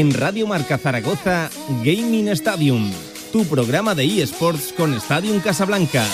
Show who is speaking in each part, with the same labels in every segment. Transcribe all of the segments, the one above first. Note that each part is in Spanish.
Speaker 1: En Radio Marca Zaragoza, Gaming Stadium, tu programa de eSports con Stadium Casablanca.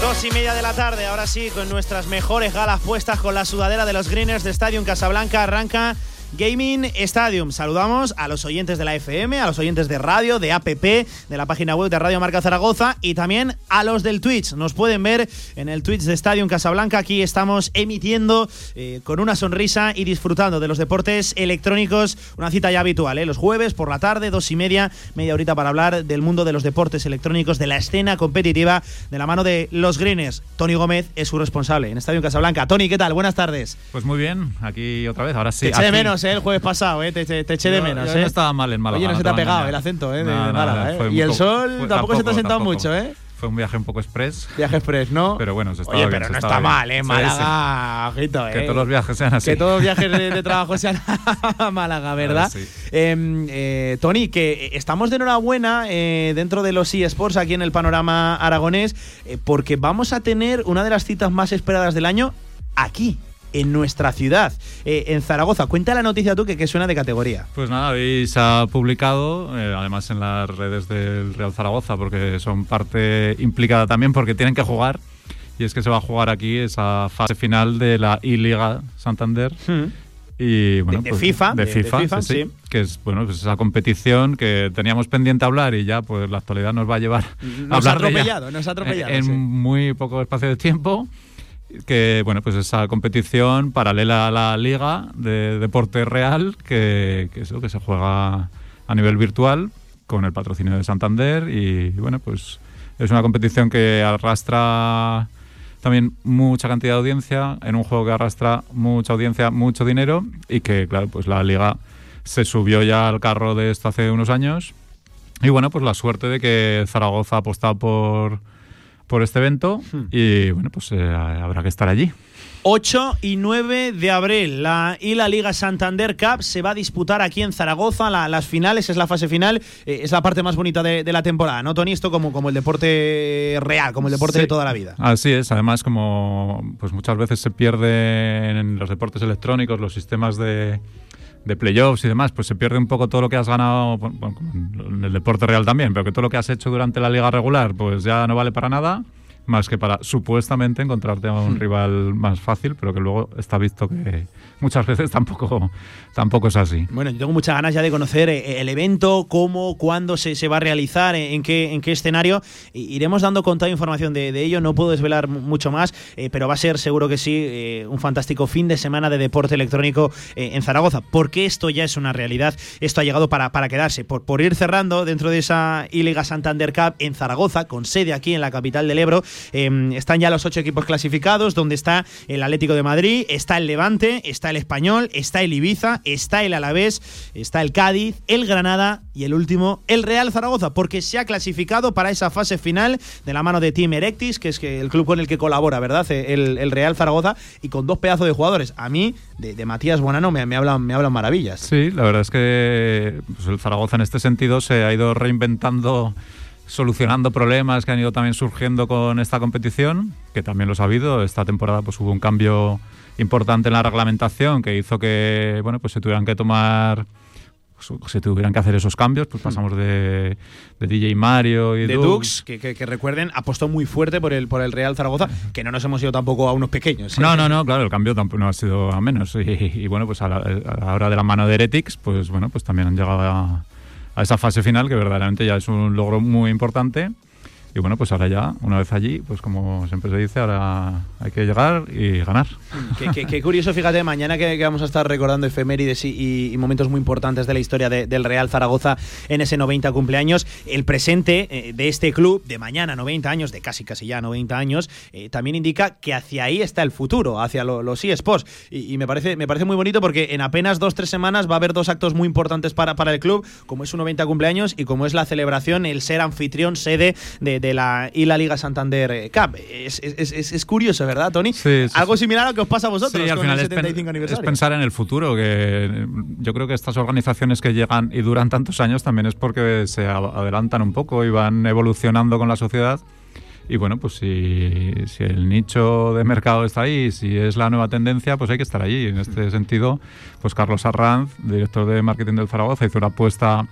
Speaker 2: Dos y media de la tarde, ahora sí, con nuestras mejores galas puestas con la sudadera de los Greeners de Stadium Casablanca, arranca Gaming Stadium. Saludamos a los oyentes de la FM, a los oyentes de radio, de APP, de la página web de Radio Marca Zaragoza y también a los del Twitch. Nos pueden ver en el Twitch de Stadium Casablanca. Aquí estamos emitiendo eh, con una sonrisa y disfrutando de los deportes electrónicos. Una cita ya habitual, ¿eh? los jueves por la tarde, dos y media, media horita para hablar del mundo de los deportes electrónicos, de la escena competitiva, de la mano de los Greeners. Tony Gómez es su responsable en Stadium Casablanca. Tony, ¿qué tal? Buenas tardes.
Speaker 3: Pues muy bien, aquí otra vez, ahora sí.
Speaker 2: Te eché de menos, ¿eh? El jueves pasado, ¿eh? Te, te- te eché de menos, ¿eh?
Speaker 3: no estaba mal en Málaga.
Speaker 2: Oye, no se te ha pegado el acento, ¿eh? De,
Speaker 3: No,
Speaker 2: de
Speaker 3: no,
Speaker 2: Málaga,
Speaker 3: no,
Speaker 2: ¿eh? Y el sol tampoco, se te ha sentado
Speaker 3: tampoco.
Speaker 2: mucho, ¿eh?
Speaker 3: Fue un viaje un poco express.
Speaker 2: Viaje express, ¿no?
Speaker 3: Pero bueno, se estaba
Speaker 2: Oye, pero no está
Speaker 3: bien.
Speaker 2: mal, ¿eh?
Speaker 3: Sí,
Speaker 2: Málaga, ojito, ¿eh?
Speaker 3: Que todos los viajes sean así.
Speaker 2: Que todos los viajes de, de trabajo sean a Málaga, ¿verdad?
Speaker 3: sí.
Speaker 2: Eh, eh, Tony, que estamos de enhorabuena eh, dentro de los eSports aquí en el panorama aragonés, porque vamos a tener una de las citas más esperadas del año aquí, en nuestra ciudad, eh, en Zaragoza. Cuenta la noticia tú que, que suena de categoría.
Speaker 3: Pues nada, hoy se ha publicado, eh, además en las redes del Real Zaragoza, porque son parte implicada también, porque tienen que jugar. Y es que se va a jugar aquí esa fase final de la I-Liga Santander. Y, bueno,
Speaker 2: De- de
Speaker 3: pues,
Speaker 2: FIFA,
Speaker 3: de
Speaker 2: de- de
Speaker 3: FIFA,
Speaker 2: FIFA,
Speaker 3: sí, sí,
Speaker 2: sí.
Speaker 3: que es bueno pues esa competición que teníamos pendiente hablar y ya pues la actualidad nos va a llevar
Speaker 2: Nos
Speaker 3: a
Speaker 2: ha
Speaker 3: hablar de ella
Speaker 2: atropellado, nos ha atropellado.
Speaker 3: en
Speaker 2: sí.
Speaker 3: muy poco espacio de tiempo que bueno pues esa competición paralela a la liga de deporte real que, que eso que se juega a nivel virtual con el patrocinio de Santander y bueno pues es una competición que arrastra también mucha cantidad de audiencia en un juego que arrastra mucha audiencia, mucho dinero y que, claro, pues la liga se subió ya al carro de esto hace unos años. Y bueno, pues la suerte de que Zaragoza ha apostado por, por este evento y bueno, pues eh, habrá que estar allí.
Speaker 2: 8 y 9 de abril. La, y la Liga Santander Cup se va a disputar aquí en Zaragoza. La- las finales es la fase final. eh, es la parte más bonita de, de la temporada, ¿no, Tony? Esto como, como el deporte real, como el deporte
Speaker 3: Sí.
Speaker 2: de toda la vida.
Speaker 3: Así es, además como pues muchas veces se pierde en los deportes electrónicos, los sistemas de, de playoffs y demás, pues se pierde un poco todo lo que has ganado, en el deporte real también, pero que todo lo que has hecho durante la liga regular pues ya no vale para nada, más que para supuestamente encontrarte a un rival más fácil, pero que luego está visto que muchas veces tampoco, tampoco es así.
Speaker 2: Bueno, yo tengo muchas ganas ya de conocer eh, el evento, cómo, cuándo se, se va a realizar, en qué, en qué escenario. I- Iremos dando con toda información de, de ello, no puedo desvelar mu- mucho más, eh, pero va a ser seguro que sí eh, un fantástico fin de semana de deporte electrónico eh, en Zaragoza, porque esto ya es una realidad, esto ha llegado para, para quedarse. Por, por ir cerrando dentro de esa I-Liga Santander Cup en Zaragoza, con sede aquí en la capital del Ebro, eh, están ya los ocho equipos clasificados, donde está el Atlético de Madrid, está el Levante, está el Español, está el Ibiza, está el Alavés, está el Cádiz, el Granada y el último, el Real Zaragoza, porque se ha clasificado para esa fase final de la mano de Team Erectis, que es el club con el que colabora, ¿verdad? El, el Real Zaragoza, y con dos pedazos de jugadores. A mí, de, de Matías Bonano, me, me hablan, me hablan maravillas.
Speaker 3: Sí, la verdad es que pues, el Zaragoza en este sentido se ha ido reinventando, solucionando problemas que han ido también surgiendo con esta competición, que también los ha habido. Esta temporada pues hubo un cambio importante en la reglamentación que hizo que bueno pues se tuvieran que tomar pues, se tuvieran que hacer esos cambios, pues pasamos de, de DJ Mario y
Speaker 2: de
Speaker 3: Dux.
Speaker 2: Dux, que, que- que recuerden, apostó muy fuerte por el, por el Real Zaragoza, que no nos hemos ido tampoco a unos pequeños. ¿eh?
Speaker 3: No, no, no, claro, el cambio tampoco no ha sido a menos. Y, y bueno, pues a la, a la hora de la mano de Heretics, pues bueno, pues también han llegado a, a esa fase final que verdaderamente ya es un logro muy importante. Y bueno, pues ahora ya, una vez allí, pues como siempre se dice, ahora hay que llegar y ganar.
Speaker 2: Qué, curioso, fíjate, mañana que, vamos a estar recordando efemérides y, momentos muy importantes de la historia de- del Real Zaragoza en ese 90 cumpleaños. El presente eh, de este club, de mañana 90 años, de casi casi ya 90 años, eh, también indica que hacia ahí está el futuro, hacia lo- los eSports. Y, y me, parece, me parece muy bonito porque en apenas dos tres semanas va a haber dos actos muy importantes para, para el club, como es su 90 cumpleaños y como es la celebración, el ser anfitrión, sede de, de la, y la Liga Santander Cup. Es, es- es- es curioso, ¿verdad, Tony?
Speaker 3: Sí, sí,
Speaker 2: Algo similar a lo que os pasa a vosotros
Speaker 3: Sí, al
Speaker 2: con
Speaker 3: final
Speaker 2: el
Speaker 3: es, pen-
Speaker 2: 75
Speaker 3: es
Speaker 2: aniversario.
Speaker 3: pensar en el futuro, que eh, yo creo que estas organizaciones que llegan y duran tantos años también es porque se adelantan un poco y van evolucionando con la sociedad. Y bueno, pues si, si, el nicho de mercado está ahí, si es la nueva tendencia, pues hay que estar allí. En este sentido, pues Carlos Arranz, director de marketing del Zaragoza, hizo una apuesta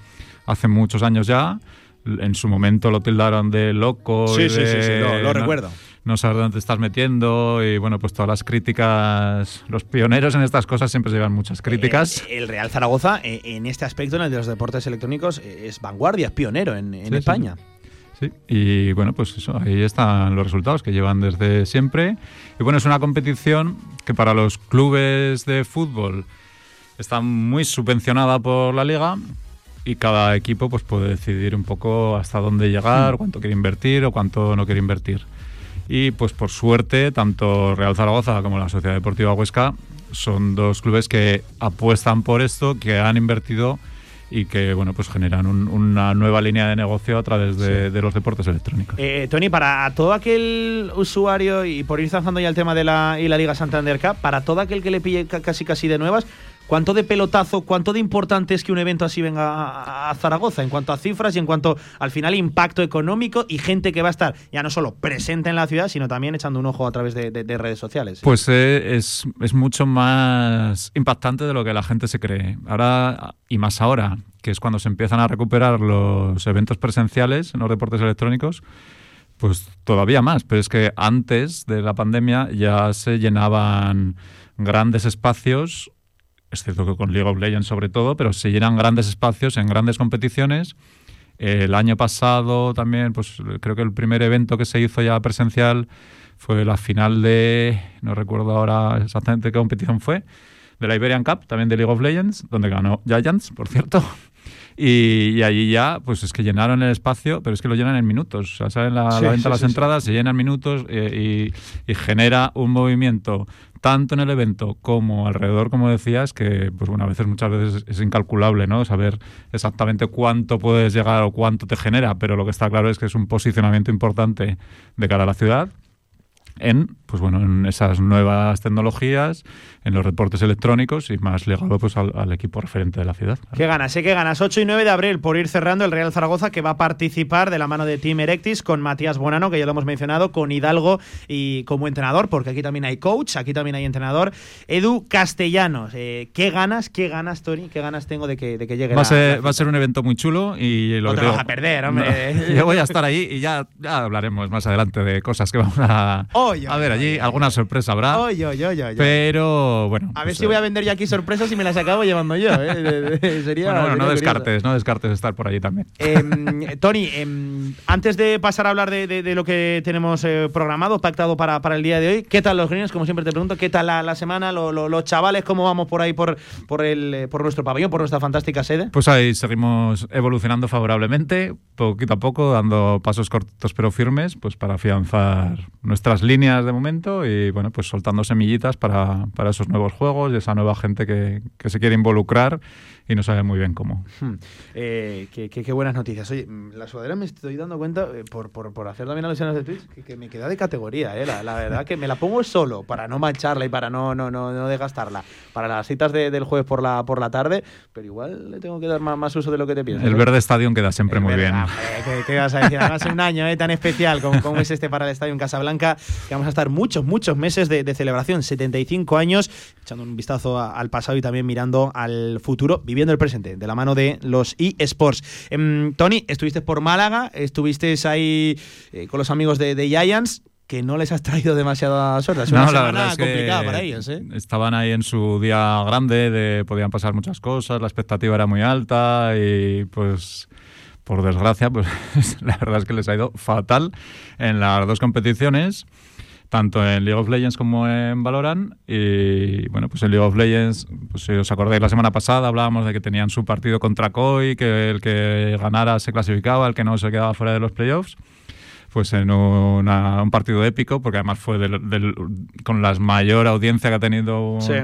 Speaker 3: hace muchos años ya. En su momento lo tildaron de loco.
Speaker 2: Sí,
Speaker 3: y
Speaker 2: sí,
Speaker 3: de,
Speaker 2: sí, sí, lo, lo
Speaker 3: no-
Speaker 2: recuerdo.
Speaker 3: no sabes dónde te estás metiendo y bueno, pues todas las críticas, los pioneros en estas cosas siempre se llevan muchas críticas.
Speaker 2: El Real Zaragoza, eh, en este aspecto, en el de los deportes electrónicos, eh, es vanguardia, es pionero en, en
Speaker 3: Sí, sí,
Speaker 2: España.
Speaker 3: Sí, y bueno, pues eso, ahí están los resultados que llevan desde siempre. Y bueno, es una competición que para los clubes de fútbol está muy subvencionada por la liga y cada equipo pues puede decidir un poco hasta dónde llegar, cuánto quiere invertir o cuánto no quiere invertir. Y pues por suerte, tanto Real Zaragoza como la Sociedad Deportiva Huesca son dos clubes que apuestan por esto, que han invertido y que bueno pues generan un- una nueva línea de negocio a través de, de los deportes electrónicos.
Speaker 2: Eh, Tony, para todo aquel usuario, y por ir zanjando ya el tema de la, y la Liga Santander Cup, para todo aquel que le pille ca- casi casi de nuevas, ¿cuánto de pelotazo, cuánto de importante es que un evento así venga a, Zaragoza en cuanto a cifras y en cuanto al final impacto económico y gente que va a estar ya no solo presente en la ciudad, sino también echando un ojo a través de redes sociales?
Speaker 3: Pues eh, es, es mucho más impactante de lo que la gente se cree. Ahora, y más ahora, que es cuando se empiezan a recuperar los eventos presenciales en los deportes electrónicos, pues todavía más. Pero es que antes de la pandemia ya se llenaban grandes espacios, es cierto que con League of Legends sobre todo, pero se llenan grandes espacios en grandes competiciones. El año pasado también, pues creo que el primer evento que se hizo ya presencial fue la final de, no recuerdo ahora exactamente qué competición fue, de la Iberian Cup, también de League of Legends, donde ganó Giants, por cierto. Y, y allí ya, pues es que llenaron el espacio, pero es que lo llenan en minutos. O sea, salen la,
Speaker 2: Sí,
Speaker 3: la venta
Speaker 2: sí,
Speaker 3: las
Speaker 2: sí,
Speaker 3: entradas, se llenan minutos eh, y, y genera un movimiento tanto en el evento como alrededor, como decías, que pues bueno, a veces muchas veces es incalculable, ¿no? Saber exactamente cuánto puedes llegar o cuánto te genera, pero lo que está claro es que es un posicionamiento importante de cara a la ciudad en pues bueno en esas nuevas tecnologías en los deportes electrónicos y más ligado pues al, al equipo referente de la ciudad
Speaker 2: ¿Qué ganas? Sé que ganas 8 y 9 de abril por ir cerrando el Real Zaragoza que va a participar de la mano de Team Erectis con Matías Bonano, que ya lo hemos mencionado, con Hidalgo y como entrenador, porque aquí también hay coach, aquí también hay entrenador. Edu Castellanos, eh, ¿qué ganas, qué ganas, Tony? ¿Qué ganas tengo de que, de que llegue
Speaker 3: va a ser
Speaker 2: la
Speaker 3: va a ser un evento muy chulo y lo
Speaker 2: No
Speaker 3: que
Speaker 2: te
Speaker 3: digo-
Speaker 2: vas a perder, hombre.
Speaker 3: No, yo voy a estar ahí y ya, ya hablaremos más adelante de cosas que vamos a,
Speaker 2: Oy,
Speaker 3: a ver allí alguna sorpresa habrá
Speaker 2: Oy,
Speaker 3: pero bueno
Speaker 2: A ver
Speaker 3: pues,
Speaker 2: si voy a
Speaker 3: eh,
Speaker 2: vender yo aquí sorpresas y me las acabo llevando yo. ¿eh? Sería,
Speaker 3: bueno, bueno, no
Speaker 2: curioso.
Speaker 3: descartes no descartes estar por allí también
Speaker 2: Em, Tony, em, antes de pasar a hablar de, de- de lo que tenemos eh, programado, pactado para, para el día de hoy, ¿qué tal los greens? Como siempre te pregunto, ¿qué tal la, la semana? Lo- lo- los chavales, ¿cómo vamos por ahí por, por, el, por nuestro pabellón, por nuestra fantástica sede?
Speaker 3: Pues ahí seguimos evolucionando favorablemente, poquito a poco, dando pasos cortos pero firmes, pues para afianzar nuestras líneas de momento y bueno, pues soltando semillitas para, para esos nuevos juegos y esa nueva gente que, que se quiere involucrar y no sabe muy bien cómo.
Speaker 2: Hmm. Eh, qué, qué- qué buenas noticias. Oye, mm, la sudadera me estoy dando cuenta, eh, por, por, por hacer también alusiones de Twitch, que, que me queda de categoría, eh, la, la verdad que me la pongo solo para no mancharla y para no, no, no, no desgastarla. Para las citas de- del jueves por la, por la tarde, pero igual le tengo que dar más, más uso de lo que te piensas.
Speaker 3: El verde Stadium queda siempre
Speaker 2: Es
Speaker 3: muy
Speaker 2: verdad,
Speaker 3: bien.
Speaker 2: hombre, ¿qué, qué vas a decir? Además, un año eh, tan especial como, como es este para el Estadio en Casablanca, que vamos a estar muchos, muchos meses de, de celebración, 75 años, echando un vistazo a- al pasado y también mirando al futuro, viviendo el presente, de la mano de los eSports. Em, Tony, estuviste por Málaga, estuviste ahí eh, con los amigos de, de Giants, que no les has traído demasiada suerte. Es una
Speaker 3: No, la
Speaker 2: semana
Speaker 3: verdad es que
Speaker 2: complicada para ellos, ¿eh?
Speaker 3: estaban ahí en su día grande, de, podían pasar muchas cosas, la expectativa era muy alta y pues por desgracia, pues la verdad es que les ha ido fatal en las dos competiciones, tanto en League of Legends como en Valorant. Y bueno, pues en League of Legends, pues si os acordáis la semana pasada hablábamos de que tenían su partido contra Koi, que el que ganara se clasificaba, el que no se quedaba fuera de los playoffs pues en una- un partido épico, porque además fue del- del- con la mayor audiencia que ha tenido un,
Speaker 2: Sí.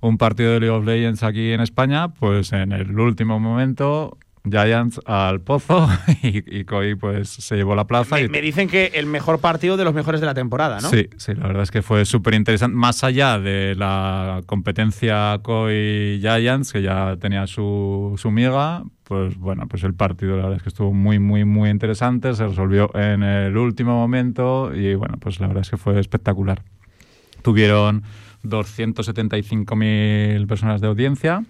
Speaker 3: un partido de League of Legends aquí en España, pues en el último momento Giants al Pozo y, y Coy pues se llevó la plaza.
Speaker 2: Me,
Speaker 3: y
Speaker 2: me dicen que el mejor partido de los mejores de la temporada, ¿no?
Speaker 3: Sí, sí, la verdad es que fue súper interesante. Más allá de la competencia Coy Giants, que ya tenía su, su miga, pues bueno, pues el partido la verdad es que estuvo muy, muy, muy interesante. Se resolvió en el último momento y bueno, pues la verdad es que fue espectacular. Tuvieron 275.000 personas de audiencia.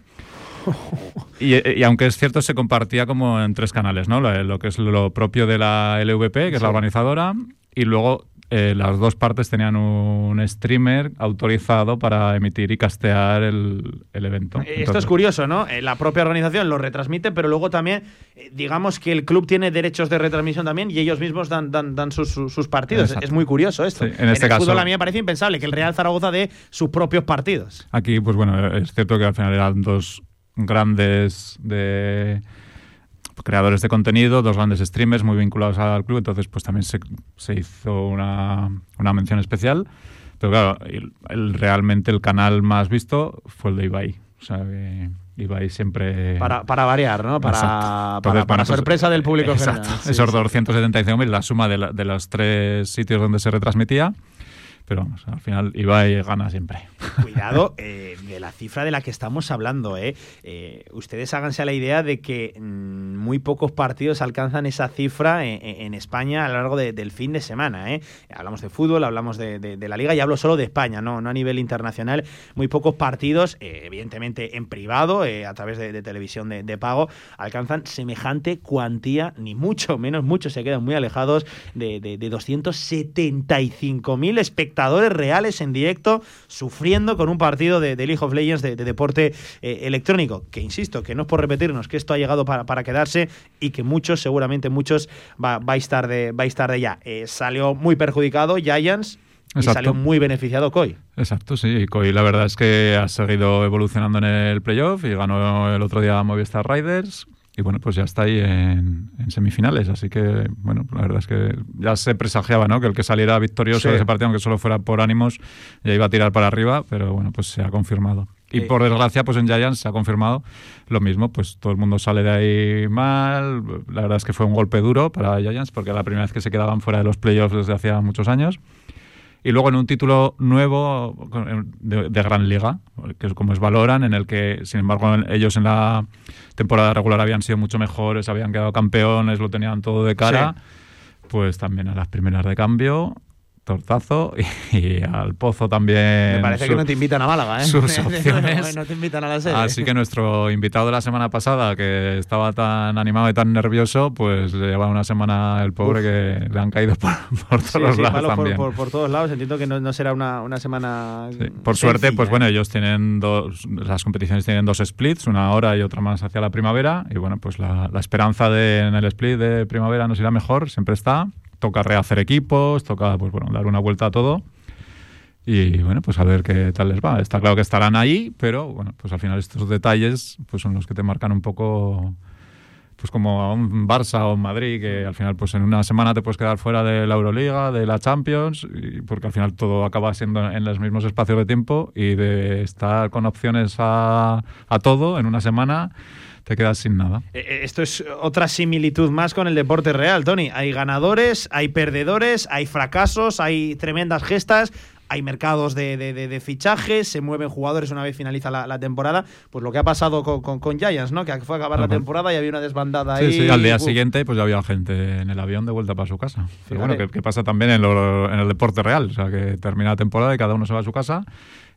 Speaker 3: Y, y aunque es cierto, se compartía como en tres canales, ¿no? Lo, lo que es lo propio de la LVP, que es la organizadora, y luego eh, las dos partes tenían un streamer autorizado para emitir y castear el, el evento.
Speaker 2: Eh, Esto es curioso, ¿no? Eh, La propia organización lo retransmite, pero luego también, eh, digamos que el club tiene derechos de retransmisión también y ellos mismos dan, dan, dan sus, partidos.
Speaker 3: Exacto.
Speaker 2: Es muy curioso esto.
Speaker 3: Sí, en este
Speaker 2: el
Speaker 3: caso-
Speaker 2: fútbol a mí me parece impensable que el Real Zaragoza dé sus propios partidos.
Speaker 3: Aquí, pues bueno, es cierto que al final eran dos grandes de creadores de contenido, dos grandes streamers muy vinculados al club, entonces pues también se, se hizo una, una mención especial. Pero claro, el, el- realmente el canal más visto fue el de Ibai. O sea, que Ibai siempre...
Speaker 2: Para, para variar, ¿no? Para,
Speaker 3: Entonces,
Speaker 2: para
Speaker 3: pues,
Speaker 2: sorpresa del público
Speaker 3: Exacto.
Speaker 2: general. Sí,
Speaker 3: Esos
Speaker 2: sí.
Speaker 3: 275.000, la suma de, la- de los tres sitios donde se retransmitía. Pero vamos, al final Ibai gana siempre.
Speaker 2: Cuidado eh, de la cifra de la que estamos hablando. ¿eh? Eh, ustedes háganse a la idea de que mm, muy pocos partidos alcanzan esa cifra en, en España a lo largo de- del fin de semana. ¿eh? Hablamos de fútbol, hablamos de, la liga y hablo solo de España, no, no a nivel internacional. Muy pocos partidos, evidentemente en privado, a través de, televisión de, de pago, alcanzan semejante cuantía, ni mucho menos, muchos se quedan muy alejados de, de, de 275.000 espectadores reales en directo sufriendo con un partido de, de League of Legends de, de deporte eh, electrónico. Que insisto, que no es por repetirnos que esto ha llegado para, para quedarse y que muchos, seguramente muchos, va, vais tarde, vais tarde ya. Eh, salió muy perjudicado Giants y salió muy beneficiado Coy.
Speaker 3: Exacto, sí. Coy la verdad es que ha seguido evolucionando en el playoff y ganó el otro día Movistar Riders. Y bueno, pues ya está ahí en, en semifinales. Así que, bueno, la verdad es que ya se presagiaba, ¿no? Que el que saliera victorioso
Speaker 2: Sí.
Speaker 3: de ese partido, aunque solo fuera por ánimos, ya iba a tirar para arriba. Pero bueno, pues se ha confirmado. Y por desgracia, pues en Giants se ha confirmado lo mismo. Pues todo el mundo sale de ahí mal. La verdad es que fue un golpe duro para Giants porque era la primera vez que se quedaban fuera de los playoffs desde hacía muchos años. Y luego en un título nuevo de Gran Liga, que es como es Valoran, en el que, sin embargo, ellos en la temporada regular habían sido mucho mejores, habían quedado campeones, lo tenían todo de cara, pues también a las primeras de cambio, tortazo, y, y al Pozo también.
Speaker 2: Me parece
Speaker 3: su-
Speaker 2: que no te invitan a Málaga, ¿eh?
Speaker 3: sus opciones.
Speaker 2: no te invitan a la sede.
Speaker 3: Así que nuestro invitado de la semana pasada, que estaba tan animado y tan nervioso, pues lleva una semana el pobre que le han caído por, por todos
Speaker 2: Sí,
Speaker 3: los
Speaker 2: sí,
Speaker 3: lados
Speaker 2: palos por,
Speaker 3: también.
Speaker 2: por- por todos lados. Entiendo que no, no será una, una semana.
Speaker 3: Sí, Por suerte, pues
Speaker 2: ¿eh?
Speaker 3: bueno, ellos tienen dos, las competiciones tienen dos splits, una ahora y otra más hacia la primavera. Y bueno, pues la, la esperanza de en el split de primavera nos irá mejor, siempre está. Toca rehacer equipos, toca pues bueno, dar una vuelta a todo. Y bueno, pues a ver qué tal les va. Está claro que estarán ahí, pero bueno, pues al final estos detalles pues son los que te marcan un poco pues como a un Barça o un Madrid, que al final pues en una semana te puedes quedar fuera de la Euroliga, de la Champions, porque al final todo acaba siendo en los mismos espacios de tiempo y de estar con opciones a, a todo en una semana te quedas sin nada.
Speaker 2: Eh, eh, Esto es otra similitud más con el deporte real, Tony. Hay ganadores, hay perdedores, hay fracasos, hay tremendas gestas, hay mercados de, de- de- de fichajes, se mueven jugadores una vez finaliza la, la temporada. Pues lo que ha pasado con, con- con Giants, ¿no? Que fue a acabar la temporada y había una desbandada
Speaker 3: Sí,
Speaker 2: ahí.
Speaker 3: sí, al día
Speaker 2: Uf.
Speaker 3: siguiente pues ya había gente en el avión de vuelta para su casa. Pero bueno, que, que pasa también en, lo- en el deporte real, o sea que termina la temporada y cada uno se va a su casa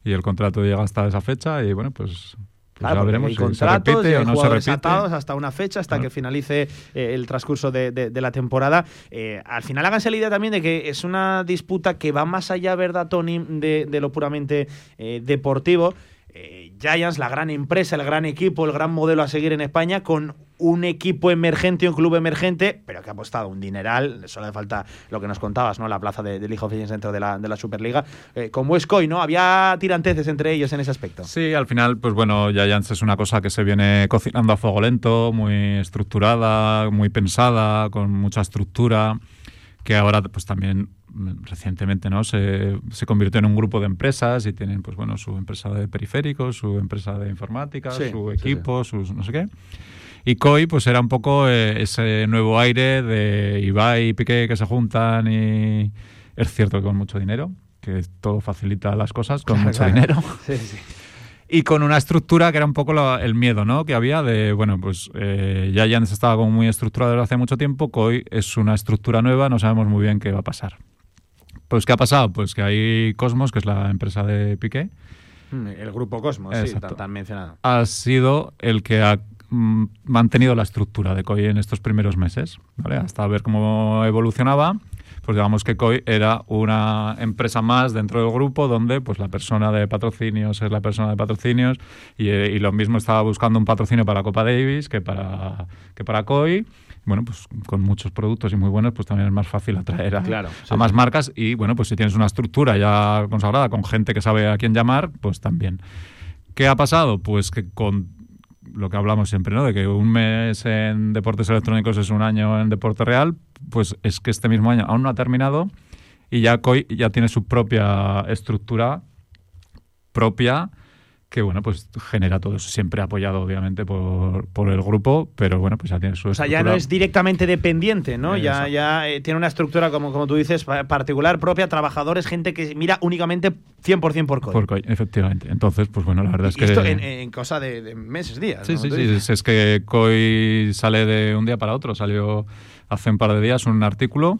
Speaker 3: y el contrato llega hhasta esa fecha y bueno, pues, pues
Speaker 2: Claro,
Speaker 3: veremos
Speaker 2: hay
Speaker 3: si se
Speaker 2: contratos y
Speaker 3: repite
Speaker 2: hay
Speaker 3: o no se
Speaker 2: jugadores
Speaker 3: repite.
Speaker 2: atados hasta una fecha, hasta
Speaker 3: Claro.
Speaker 2: que finalice eh, el transcurso de, de- de la temporada. Eh, al final háganse la idea también de que es una disputa que va más allá, ¿verdad, Tony?, de, de lo puramente eh, deportivo. Eh, Giants, la gran empresa, el gran equipo, el gran modelo a seguir en España, con un equipo emergente, un club emergente, pero que ha apostado un dineral. Solo hace falta lo que nos contabas, ¿no? La plaza de, de League of Legends dentro de la, de la Superliga. Eh, como es Coy, ¿no? Había tiranteces entre ellos en ese aspecto.
Speaker 3: Sí, al final, pues bueno, Giants es una cosa que se viene cocinando a fuego lento, muy estructurada, muy pensada, con mucha estructura, que ahora pues también recientemente no se, se convirtió en un grupo de empresas y tienen pues bueno su empresa de periféricos, su empresa de informática,
Speaker 2: Sí,
Speaker 3: su
Speaker 2: sí,
Speaker 3: equipo, sus no sé qué. Y COI, pues era un poco eh, ese nuevo aire de Ibai y Piqué que se juntan y es cierto que con mucho dinero, que todo facilita las cosas con mucho dinero. Y con una estructura que era un poco el miedo, ¿no? Que había de, bueno, pues eh, ya ya estaba como muy estructurado desde hace mucho tiempo, COI es una estructura nueva, no sabemos muy bien qué va a pasar. Pues, ¿qué ha pasado? Pues que hay Cosmos, que es la empresa de Piqué.
Speaker 2: Mm, el grupo Cosmos, sí, tan mencionado.
Speaker 3: Ha sido el que ha mm, mantenido la estructura de COI en estos primeros meses, ¿vale? Hasta ver cómo evolucionaba pues digamos que COI era una empresa más dentro del grupo donde pues la persona de patrocinios es la persona de patrocinios y, eh, lo mismo estaba buscando un patrocinio para Copa Davis que para, que para COI bueno, pues con muchos productos y muy buenos, pues también es más fácil atraer a, a más marcas. Y bueno, pues si tienes una estructura ya consagrada con gente que sabe a quién llamar, pues también. ¿Qué ha pasado? Pues que con lo que hablamos siempre, ¿no? De que un mes en deportes electrónicos es un año en deporte real, pues es que este mismo año aún no ha terminado y ya COI ya tiene su propia estructura propia que bueno, pues genera todo eso, siempre apoyado obviamente por, por, el grupo, pero bueno, pues ya tiene su
Speaker 2: O sea, ya no es directamente dependiente, ¿no? ya ya eh, tiene una estructura, como, como tú dices, particular, propia, trabajadores, gente que mira únicamente 100% por COI.
Speaker 3: Por COI, efectivamente. Entonces, pues bueno, la verdad es que...
Speaker 2: esto en, cosa de, meses, días.
Speaker 3: Sí, sí, sí, es que COI sale de un día para otro, salió hace un par de días un artículo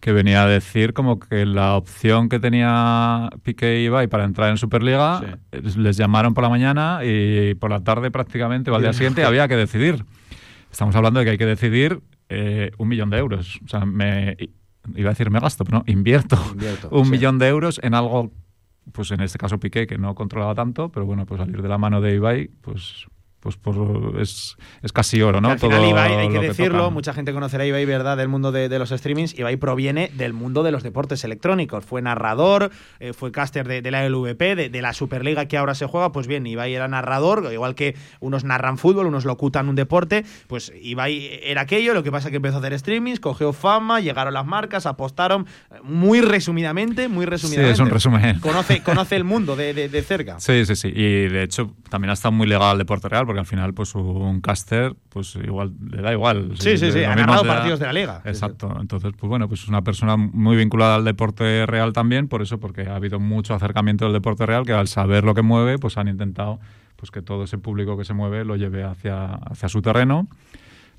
Speaker 3: que venía a decir como que la opción que tenía Piqué y Ibai para entrar en Superliga les llamaron por la mañana y por la tarde prácticamente o al día siguiente había que decidir. Estamos hablando de que hay que decidir eh, un millón de euros. O sea, me iba a decir me gasto, pero no, invierto, un millón de euros en algo, pues en este caso Piqué, que no controlaba tanto, pero bueno, pues salir de la mano de Ibai, pues pues es, es, casi oro, ¿no?
Speaker 2: Al final Ibai, hay que, decirlo, mucha gente conocerá a Ibai, ¿verdad?, del mundo de, los streamings. Ibai proviene del mundo de los deportes electrónicos. Fue narrador, eh, fue caster de, la LVP, de, la Superliga que ahora se juega. Pues bien, Ibai era narrador, igual que unos narran fútbol, unos locutan un deporte. Pues Ibai era aquello, lo que pasa es que empezó a hacer streamings, cogió fama, llegaron las marcas, apostaron. Muy resumidamente, muy resumidamente.
Speaker 3: Sí, es un resumen.
Speaker 2: Conoce, conoce el mundo de, cerca.
Speaker 3: Sí, sí, sí. Y de hecho, también ha estado muy legal el deporte real porque al final pues un caster pues igual le da igual.
Speaker 2: Sí, sí, sí, ha ganado partidos de la liga.
Speaker 3: Exacto, entonces pues bueno, pues es una persona muy vinculada al deporte real también, por eso porque ha habido mucho acercamiento del deporte real que al saber lo que mueve pues han intentado pues que todo ese público que se mueve lo lleve hacia, hacia su terreno.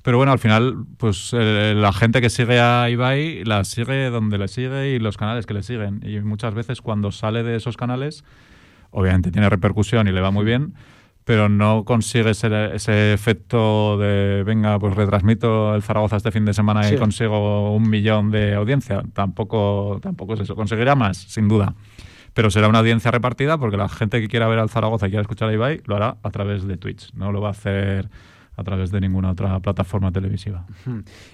Speaker 3: Pero bueno, al final, pues eh, la gente que sigue a Ibai la sigue donde le sigue y los canales que le siguen. Y muchas veces cuando sale de esos canales, obviamente tiene repercusión y le va muy bien, pero no consigue ese, efecto de, venga, pues retransmito el Zaragoza este fin de semana y consigo un millón de audiencia. Tampoco, tampoco es eso. Conseguirá más, sin duda. Pero será una audiencia repartida porque la gente que quiera ver al Zaragoza y quiera escuchar a Ibai lo hará a través de Twitch. No lo va a hacer a través de ninguna otra plataforma televisiva.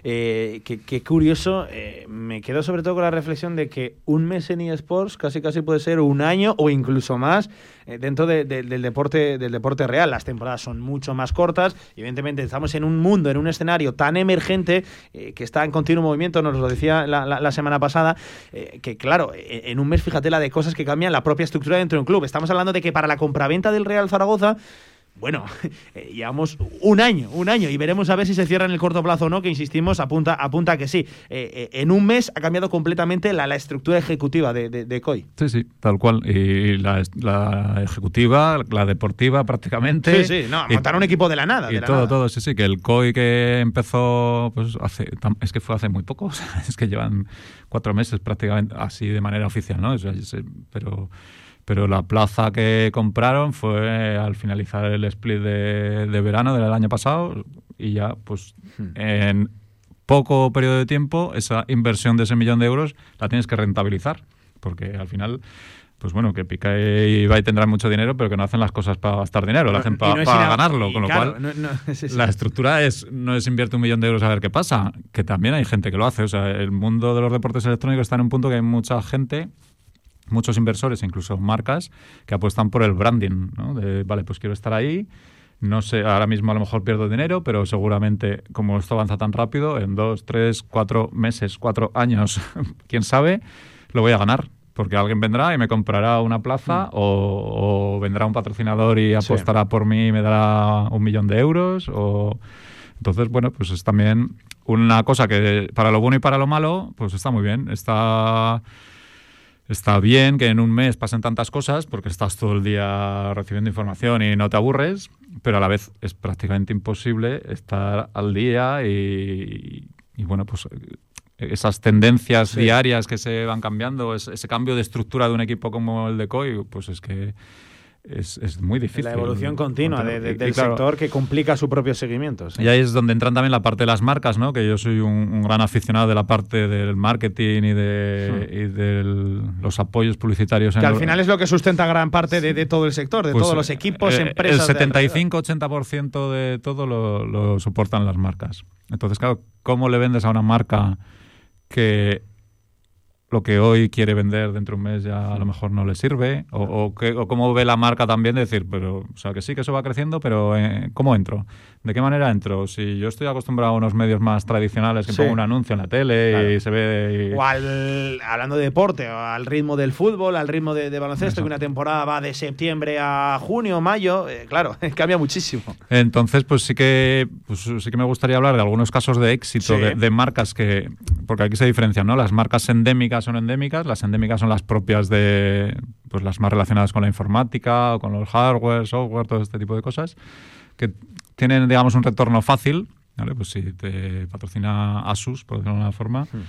Speaker 2: Eh, qué, curioso, eh, me quedo sobre todo con la reflexión de que un mes en eSports casi casi puede ser un año o incluso más eh, dentro del, deporte, del deporte real. Las temporadas son mucho más cortas evidentemente estamos en un mundo, en un escenario tan emergente que está en continuo movimiento, nos lo decía la, semana pasada, que claro, e, en un mes fíjate la de cosas que cambian la propia estructura dentro de un club. Estamos hablando de que para la compraventa del Real Zaragoza bueno, eh, llevamos un año, un año, y veremos a ver si se cierra en el corto plazo o no, que insistimos, apunta, apunta que sí. Eh, eh, en un mes ha cambiado completamente la, estructura ejecutiva de, de, COI.
Speaker 3: Sí, sí, tal cual. Y la, ejecutiva, la deportiva prácticamente.
Speaker 2: Sí, sí, no, montar un equipo de la nada.
Speaker 3: Y todo, todo, sí, sí, que el COI que empezó, pues hace, es que fue hace muy poco, es que llevan cuatro meses prácticamente así de manera oficial, ¿no? pero pero la plaza que compraron fue al finalizar el split de, verano del año pasado y ya pues hmm. en poco periodo de tiempo esa inversión de ese millón de euros la tienes que rentabilizar porque al final pues bueno, que Pica y Ibai tendrán mucho dinero, pero que no hacen las cosas para gastar dinero, lo hacen para ganarlo. Con lo cual, la estructura es no es invierte un millón de euros a ver qué pasa, que también hay gente que lo hace. O sea, el mundo de los deportes electrónicos está en un punto que hay mucha gente muchos inversores, incluso marcas, que apuestan por el branding, ¿no? De, vale, pues quiero estar ahí, no sé, ahora mismo a lo mejor pierdo dinero, pero seguramente, como esto avanza tan rápido, en dos, tres, cuatro meses, cuatro años, quién sabe, lo voy a ganar. Porque alguien vendrá y me comprará una plaza mm. o, vendrá un patrocinador y apostará por mí y me dará un millón de euros. O... Entonces, bueno, pues es también una cosa que para lo bueno y para lo malo, pues está muy bien. Está está bien que en un mes pasen tantas cosas porque estás todo el día recibiendo información y no te aburres, pero a la vez es prácticamente imposible estar al día y, bueno, pues esas tendencias diarias que se van cambiando, ese cambio de estructura de un equipo como el de COI, pues es que es, muy difícil.
Speaker 2: La evolución continua del sector que complica su propio seguimiento.
Speaker 3: Y ahí es donde entran también la parte de las marcas, ¿no? que yo soy un, gran aficionado de la parte del marketing y de, hmm. los apoyos publicitarios.
Speaker 2: Que al final es lo que sustenta gran parte de, todo el sector, de pues, todos los equipos, eh, empresas.
Speaker 3: El 75-80% de todo lo, lo soportan las marcas. Entonces, claro, ¿cómo le vendes a una marca que lo que hoy quiere vender dentro de un mes ya a lo mejor no le sirve, o, o, que, o cómo ve la marca también de decir, pero, o sea, que sí que eso va creciendo, pero eh, ¿cómo entro? ¿De qué manera entro? Si yo estoy acostumbrado a unos medios más tradicionales que pongo un anuncio en la tele y se ve...
Speaker 2: O al, hablando de deporte, al ritmo del fútbol, al ritmo de, baloncesto, que una temporada va de septiembre a junio, mayo, eh, claro, cambia muchísimo.
Speaker 3: Entonces, pues sí que, pues sí que me gustaría hablar de algunos casos de éxito de, de marcas que, porque aquí se diferencian, ¿no? Las marcas endémicas son endémicas, las endémicas son las propias de, pues las más relacionadas con la informática o con los hardware, software, todo este tipo de cosas, que tienen, digamos, un retorno fácil, ¿vale? Pues si te patrocina Asus, por decirlo de alguna forma, hmm.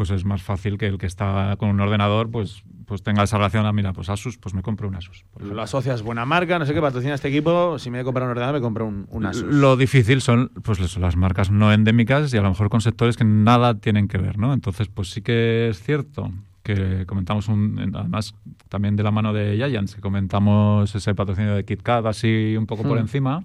Speaker 3: Pues es más fácil que el que está con un ordenador, pues pues tenga esa relación, ah, mira, pues Asus, pues me compro un Asus.
Speaker 2: Lo asocias buena marca, no sé qué, patrocina este equipo, si me voy a comprar un ordenador me compro un, Asus.
Speaker 3: Lo difícil son pues las marcas no endémicas y a lo mejor con sectores que nada tienen que ver, ¿no? Entonces, pues sí que es cierto que comentamos un, además también de la mano de Giants, que comentamos ese patrocinio de KitKat así un poco por hmm. encima.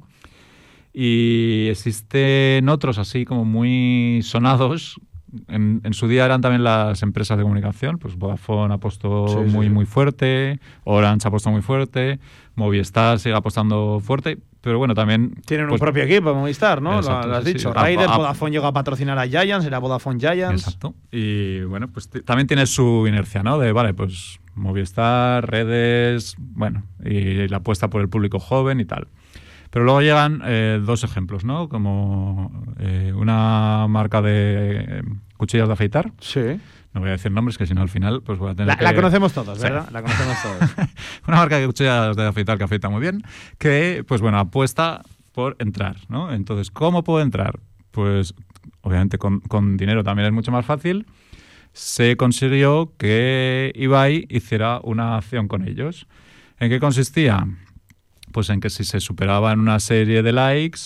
Speaker 3: Y existen otros así como muy sonados en, su día eran también las empresas de comunicación, pues Vodafone apostó muy, muy fuerte, Orange apostó muy fuerte, Movistar sigue apostando fuerte, pero bueno, también...
Speaker 2: Tienen un pues propio equipo, Movistar, ¿no? lo, has dicho. Raider, Vodafone llegó a patrocinar a Giants, era Vodafone Giants.
Speaker 3: Exacto. Y bueno, pues también tiene su inercia, ¿no? De, vale, pues Movistar, redes, bueno, y la apuesta por el público joven y tal. Pero luego llegan eh, dos ejemplos, ¿no? Como eh, una marca de cuchillas de afeitar.
Speaker 2: Sí.
Speaker 3: No voy a decir nombres, que si no al final pues voy a tener
Speaker 2: la,
Speaker 3: que...
Speaker 2: La conocemos todos, ¿verdad? La conocemos todos.
Speaker 3: una marca de cuchillas de afeitar que afeita muy bien, que, pues bueno, apuesta por entrar, ¿no? Entonces, ¿cómo puedo entrar? Pues, obviamente, con, con dinero también es mucho más fácil. Se consiguió que Ibai hiciera una acción con ellos. ¿En qué consistía? Pues en que si se superaba en una serie de likes,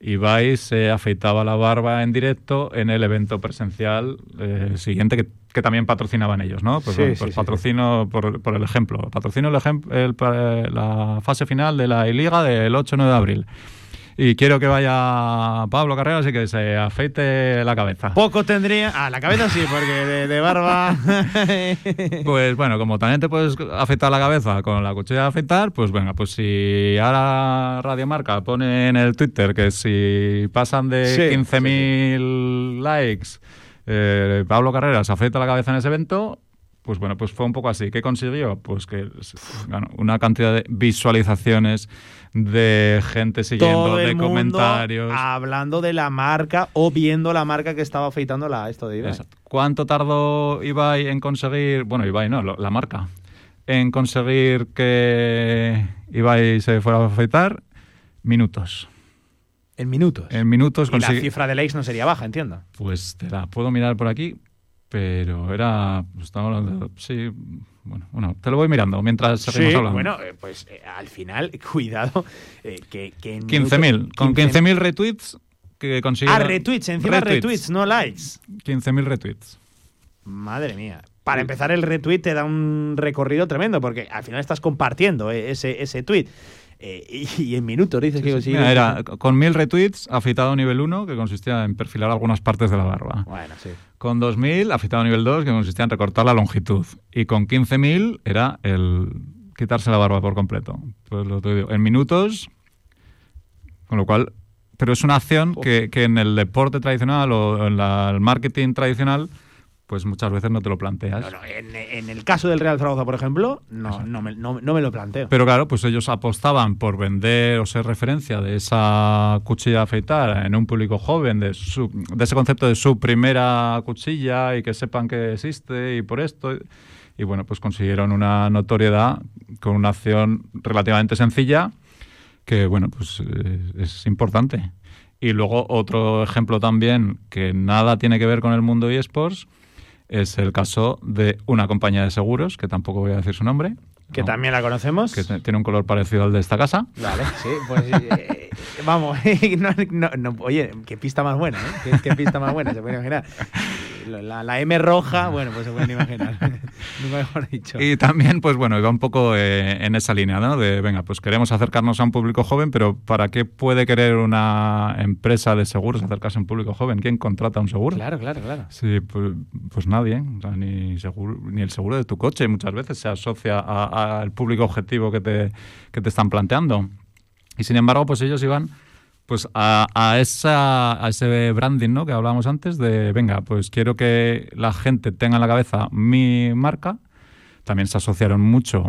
Speaker 3: Ibai se afeitaba la barba en directo en el evento presencial eh, siguiente que, que, también patrocinaban ellos, ¿no? Pues, pues patrocino, Por, por, el ejemplo, patrocino el, la fase final de la I-Liga del 8-9 de abril y quiero que vaya Pablo Carreras y que se afeite la cabeza.
Speaker 2: Poco tendría. Ah, la cabeza sí, porque de, barba.
Speaker 3: pues bueno, como también te puedes afeitar la cabeza con la cuchilla de afeitar, pues venga, pues si ahora Radio Marca pone en el Twitter que si pasan de 15.000 likes, eh, Pablo Carreras afeita la cabeza en ese evento, pues bueno, pues fue un poco así. ¿Qué consiguió? Pues que una cantidad de visualizaciones, de gente siguiendo, de comentarios.
Speaker 2: Hablando de la marca o viendo la marca que estaba afeitando la, esto de Ibai.
Speaker 3: ¿Cuánto tardó Ibai en conseguir, bueno, Ibai no, la marca, en conseguir que Ibai se fuera a afeitar? Minutos.
Speaker 2: En minutos.
Speaker 3: En minutos.
Speaker 2: Y la cifra de likes no sería baja, entiendo.
Speaker 3: Pues te la puedo mirar por aquí, pero era. Pues, hablando sí, bueno, te lo voy mirando mientras seguimos hablando.
Speaker 2: Bueno, eh, pues eh, al final, cuidado, eh, que, que
Speaker 3: 15.000. Con 15.000 retweets que consiguió.
Speaker 2: Ah, retweets, encima retweets, no likes.
Speaker 3: 15.000 retweets.
Speaker 2: Madre mía. Para empezar, el retweet te da un recorrido tremendo, porque al final estás compartiendo ese, ese tweet. Eh, y, en minutos dices que
Speaker 3: sí, Era con mil retweets, afeitado nivel 1, que consistía en perfilar algunas partes de la barba.
Speaker 2: Bueno, sí.
Speaker 3: Con 2000, afeitado nivel 2, que consistía en recortar la longitud. Y con 15.000 era el quitarse la barba por completo. Pues lo te digo, en minutos, con lo cual. Pero es una acción que, que, en el deporte tradicional o en el marketing tradicional pues muchas veces no te lo planteas.
Speaker 2: No, no, en, en el caso del Real Zaragoza, por ejemplo, no, no me, no, no me lo planteo.
Speaker 3: Pero claro, pues ellos apostaban por vender o ser referencia de esa cuchilla afeitar en un público joven, de, su- de ese concepto de su primera cuchilla y que sepan que existe y por esto. Y bueno, pues consiguieron una notoriedad con una acción relativamente sencilla que, bueno, pues eh, es importante. Y luego otro ejemplo también que nada tiene que ver con el mundo eSports es el caso de una compañía de seguros, que tampoco voy a decir su nombre.
Speaker 2: que
Speaker 3: ¿no?
Speaker 2: también la conocemos.
Speaker 3: que tiene un color parecido al de esta casa.
Speaker 2: Vale, sí, pues eh, vamos, no, no, no, oye, qué pista más buena, ¿eh? Qué, qué pista más buena, se puede imaginar. La, la M roja, bueno, pues se pueden imaginar. Nunca mejor dicho.
Speaker 3: Y también, pues bueno, iba un poco eh, en esa línea, ¿no? De, venga, pues queremos acercarnos a un público joven, pero ¿para qué puede querer una empresa de seguros acercarse a un público joven? ¿Quién contrata un seguro?
Speaker 2: Claro, claro, claro.
Speaker 3: Sí, pues, pues nadie, o sea, ni, seguro, ni el seguro de tu coche muchas veces se asocia al público objetivo que te, que te están planteando. Y sin embargo, pues ellos iban pues a, a esa, a ese branding ¿no? que hablábamos antes de, venga, pues quiero que la gente tenga en la cabeza mi marca. También se asociaron mucho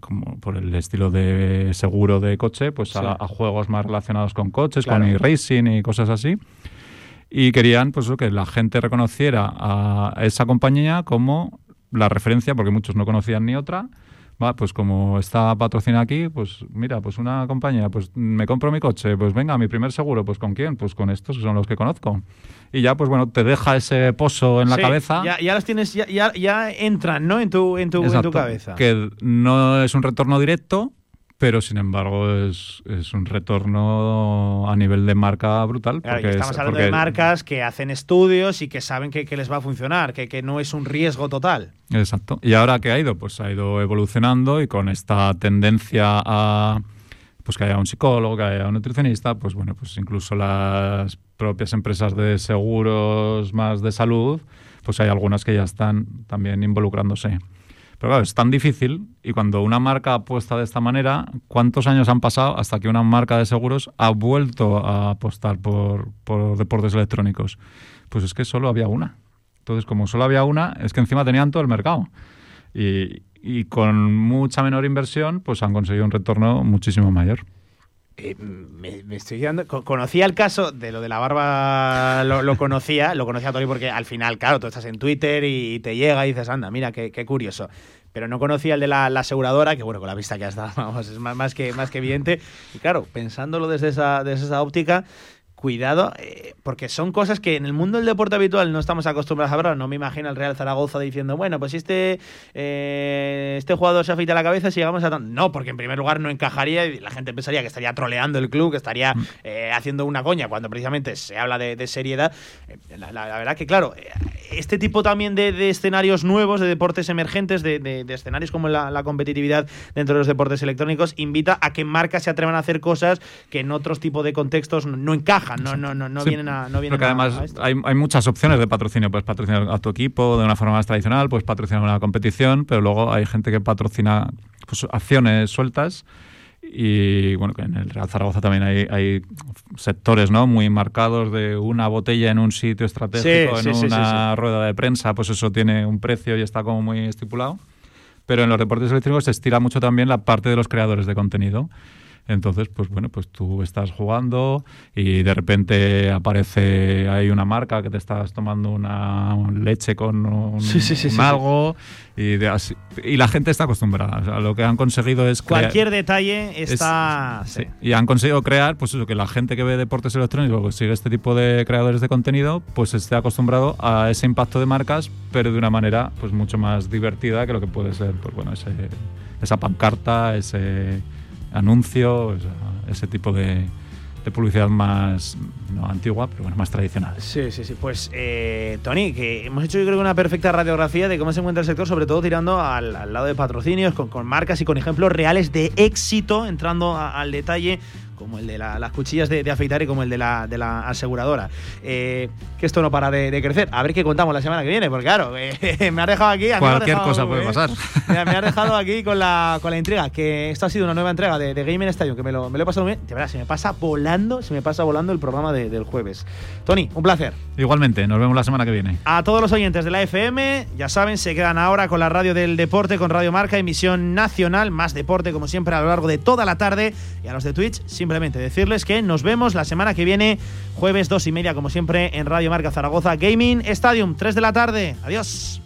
Speaker 3: como por el estilo de seguro de coche, pues
Speaker 2: Sí.
Speaker 3: a, a juegos más relacionados con coches,
Speaker 2: Claro.
Speaker 3: con e-racing y cosas así y querían pues que la gente reconociera a esa compañía como la referencia, porque muchos no conocían ni otra. Va, pues como está patrocinada aquí, pues mira, pues una compañía, pues me compro mi coche, pues venga, mi primer seguro, pues con quién, pues con estos que son los que conozco. Y ya, pues bueno, te deja ese pozo en la cabeza.
Speaker 2: Ya, ya las tienes, ya, ya, ya entran, ¿no? En tu, en tu, en tu cabeza.
Speaker 3: Que no es un retorno directo, pero sin embargo es, es un retorno a nivel de marca brutal.
Speaker 2: Claro, y
Speaker 3: porque
Speaker 2: estamos
Speaker 3: es-
Speaker 2: hablando
Speaker 3: porque-
Speaker 2: de marcas que hacen estudios y que saben que, que les va a funcionar, que, que no es un riesgo total.
Speaker 3: Exacto. ¿Y ahora qué ha ido? Pues ha ido evolucionando y con esta tendencia a pues que haya un psicólogo, que haya un nutricionista, pues bueno, pues incluso las propias empresas de seguros más de salud, pues hay algunas que ya están también involucrándose. Pero claro, es tan difícil y cuando una marca apuesta de esta manera, ¿cuántos años han pasado hasta que una marca de seguros ha vuelto a apostar por, por deportes electrónicos? Pues es que solo había una. Entonces, como solo había una, es que encima tenían todo el mercado. Y, y con mucha menor inversión, pues han conseguido un retorno muchísimo mayor.
Speaker 2: Eh, me, estoy dando. co- Conocía el caso de lo de la barba, lo, conocía, lo conocía Tony porque al final, claro, tú estás en Twitter y te llega y dices, anda, mira, qué, curioso. Pero no conocía el de la, la aseguradora, que bueno, con la vista que has dado, vamos, es más, más, que, más que evidente. Y claro, pensándolo desde esa, desde esa óptica, cuidado, eh, porque son cosas que en el mundo del deporte habitual no estamos acostumbrados a ver. No me imagino el Real Zaragoza diciendo, bueno, pues si este, eh, este jugador se afeita la cabeza, si llegamos a tan. No, porque en primer lugar no encajaría y la gente pensaría que estaría troleando el club, que estaría eh, haciendo una coña, cuando precisamente se habla de, de seriedad. Eh, La, la- la verdad que, claro, este tipo también de, de escenarios nuevos, de deportes emergentes, de, de- escenarios como la, la competitividad dentro de los deportes electrónicos, invita a que marcas se atrevan a hacer cosas que en otros tipos de contextos no, no no, no, no, no
Speaker 3: Sí,
Speaker 2: vienen a. No vienen
Speaker 3: Porque además
Speaker 2: a esto.
Speaker 3: hay, hay muchas opciones de patrocinio. Puedes patrocinar a tu equipo de una forma más tradicional, puedes patrocinar una competición, pero luego hay gente que patrocina pues, acciones sueltas. Y bueno, que en el Real Zaragoza también hay, hay sectores ¿no? muy marcados de una botella en un sitio estratégico,
Speaker 2: Sí,
Speaker 3: en
Speaker 2: sí,
Speaker 3: una rueda de prensa, pues eso tiene un precio y está como muy estipulado. Pero en los deportes electrónicos se estira mucho también la parte de los creadores de contenido. Entonces, pues bueno, pues tú estás jugando y de repente aparece hay una marca que te estás tomando una leche con un,
Speaker 2: Sí, sí, sí,
Speaker 3: un
Speaker 2: sí, sí.
Speaker 3: algo y, de así- y la gente está acostumbrada. O sea, lo que han conseguido es
Speaker 2: Cualquier detalle
Speaker 3: es-
Speaker 2: está.
Speaker 3: sí.
Speaker 2: sí.
Speaker 3: Y han conseguido crear, pues eso, que la gente que ve deportes electrónicos, que sigue este tipo de creadores de contenido, pues esté acostumbrado a ese impacto de marcas, pero de una manera pues mucho más divertida que lo que puede ser, pues bueno, ese, esa pancarta, ese anuncio, o sea, ese tipo de, publicidad más antigua, pero bueno, más tradicional.
Speaker 2: Sí, sí, sí. Pues, eh, Tony, que hemos hecho yo creo que una perfecta radiografía de cómo se encuentra el sector, sobre todo tirando al, lado de patrocinios, con, con marcas y con ejemplos reales de éxito, entrando al detalle como el de las cuchillas de, afeitar y como el de la, de la aseguradora. Eh, que esto no para de, crecer. A ver qué contamos la semana que viene, porque claro, eh, me ha dejado aquí.
Speaker 3: Cualquier cosa puede pasar.
Speaker 2: Me, ha dejado aquí con la, con la intriga, que esto ha sido una nueva entrega de, Gaming Stadium, que me lo, me lo he pasado muy bien. De verdad, se me pasa volando, se me pasa volando el programa del jueves. Tony, un placer.
Speaker 3: Igualmente, nos vemos la semana que viene.
Speaker 2: A todos los oyentes de la FM, ya saben, se quedan ahora con la radio del deporte, con Radio Marca, emisión nacional, más deporte como siempre a lo largo de toda la tarde. Y a los de Twitch, simplemente decirles que nos vemos la semana que viene, jueves dos y media como siempre en Radio Marca Zaragoza Gaming Stadium, 3 de la tarde. Adiós.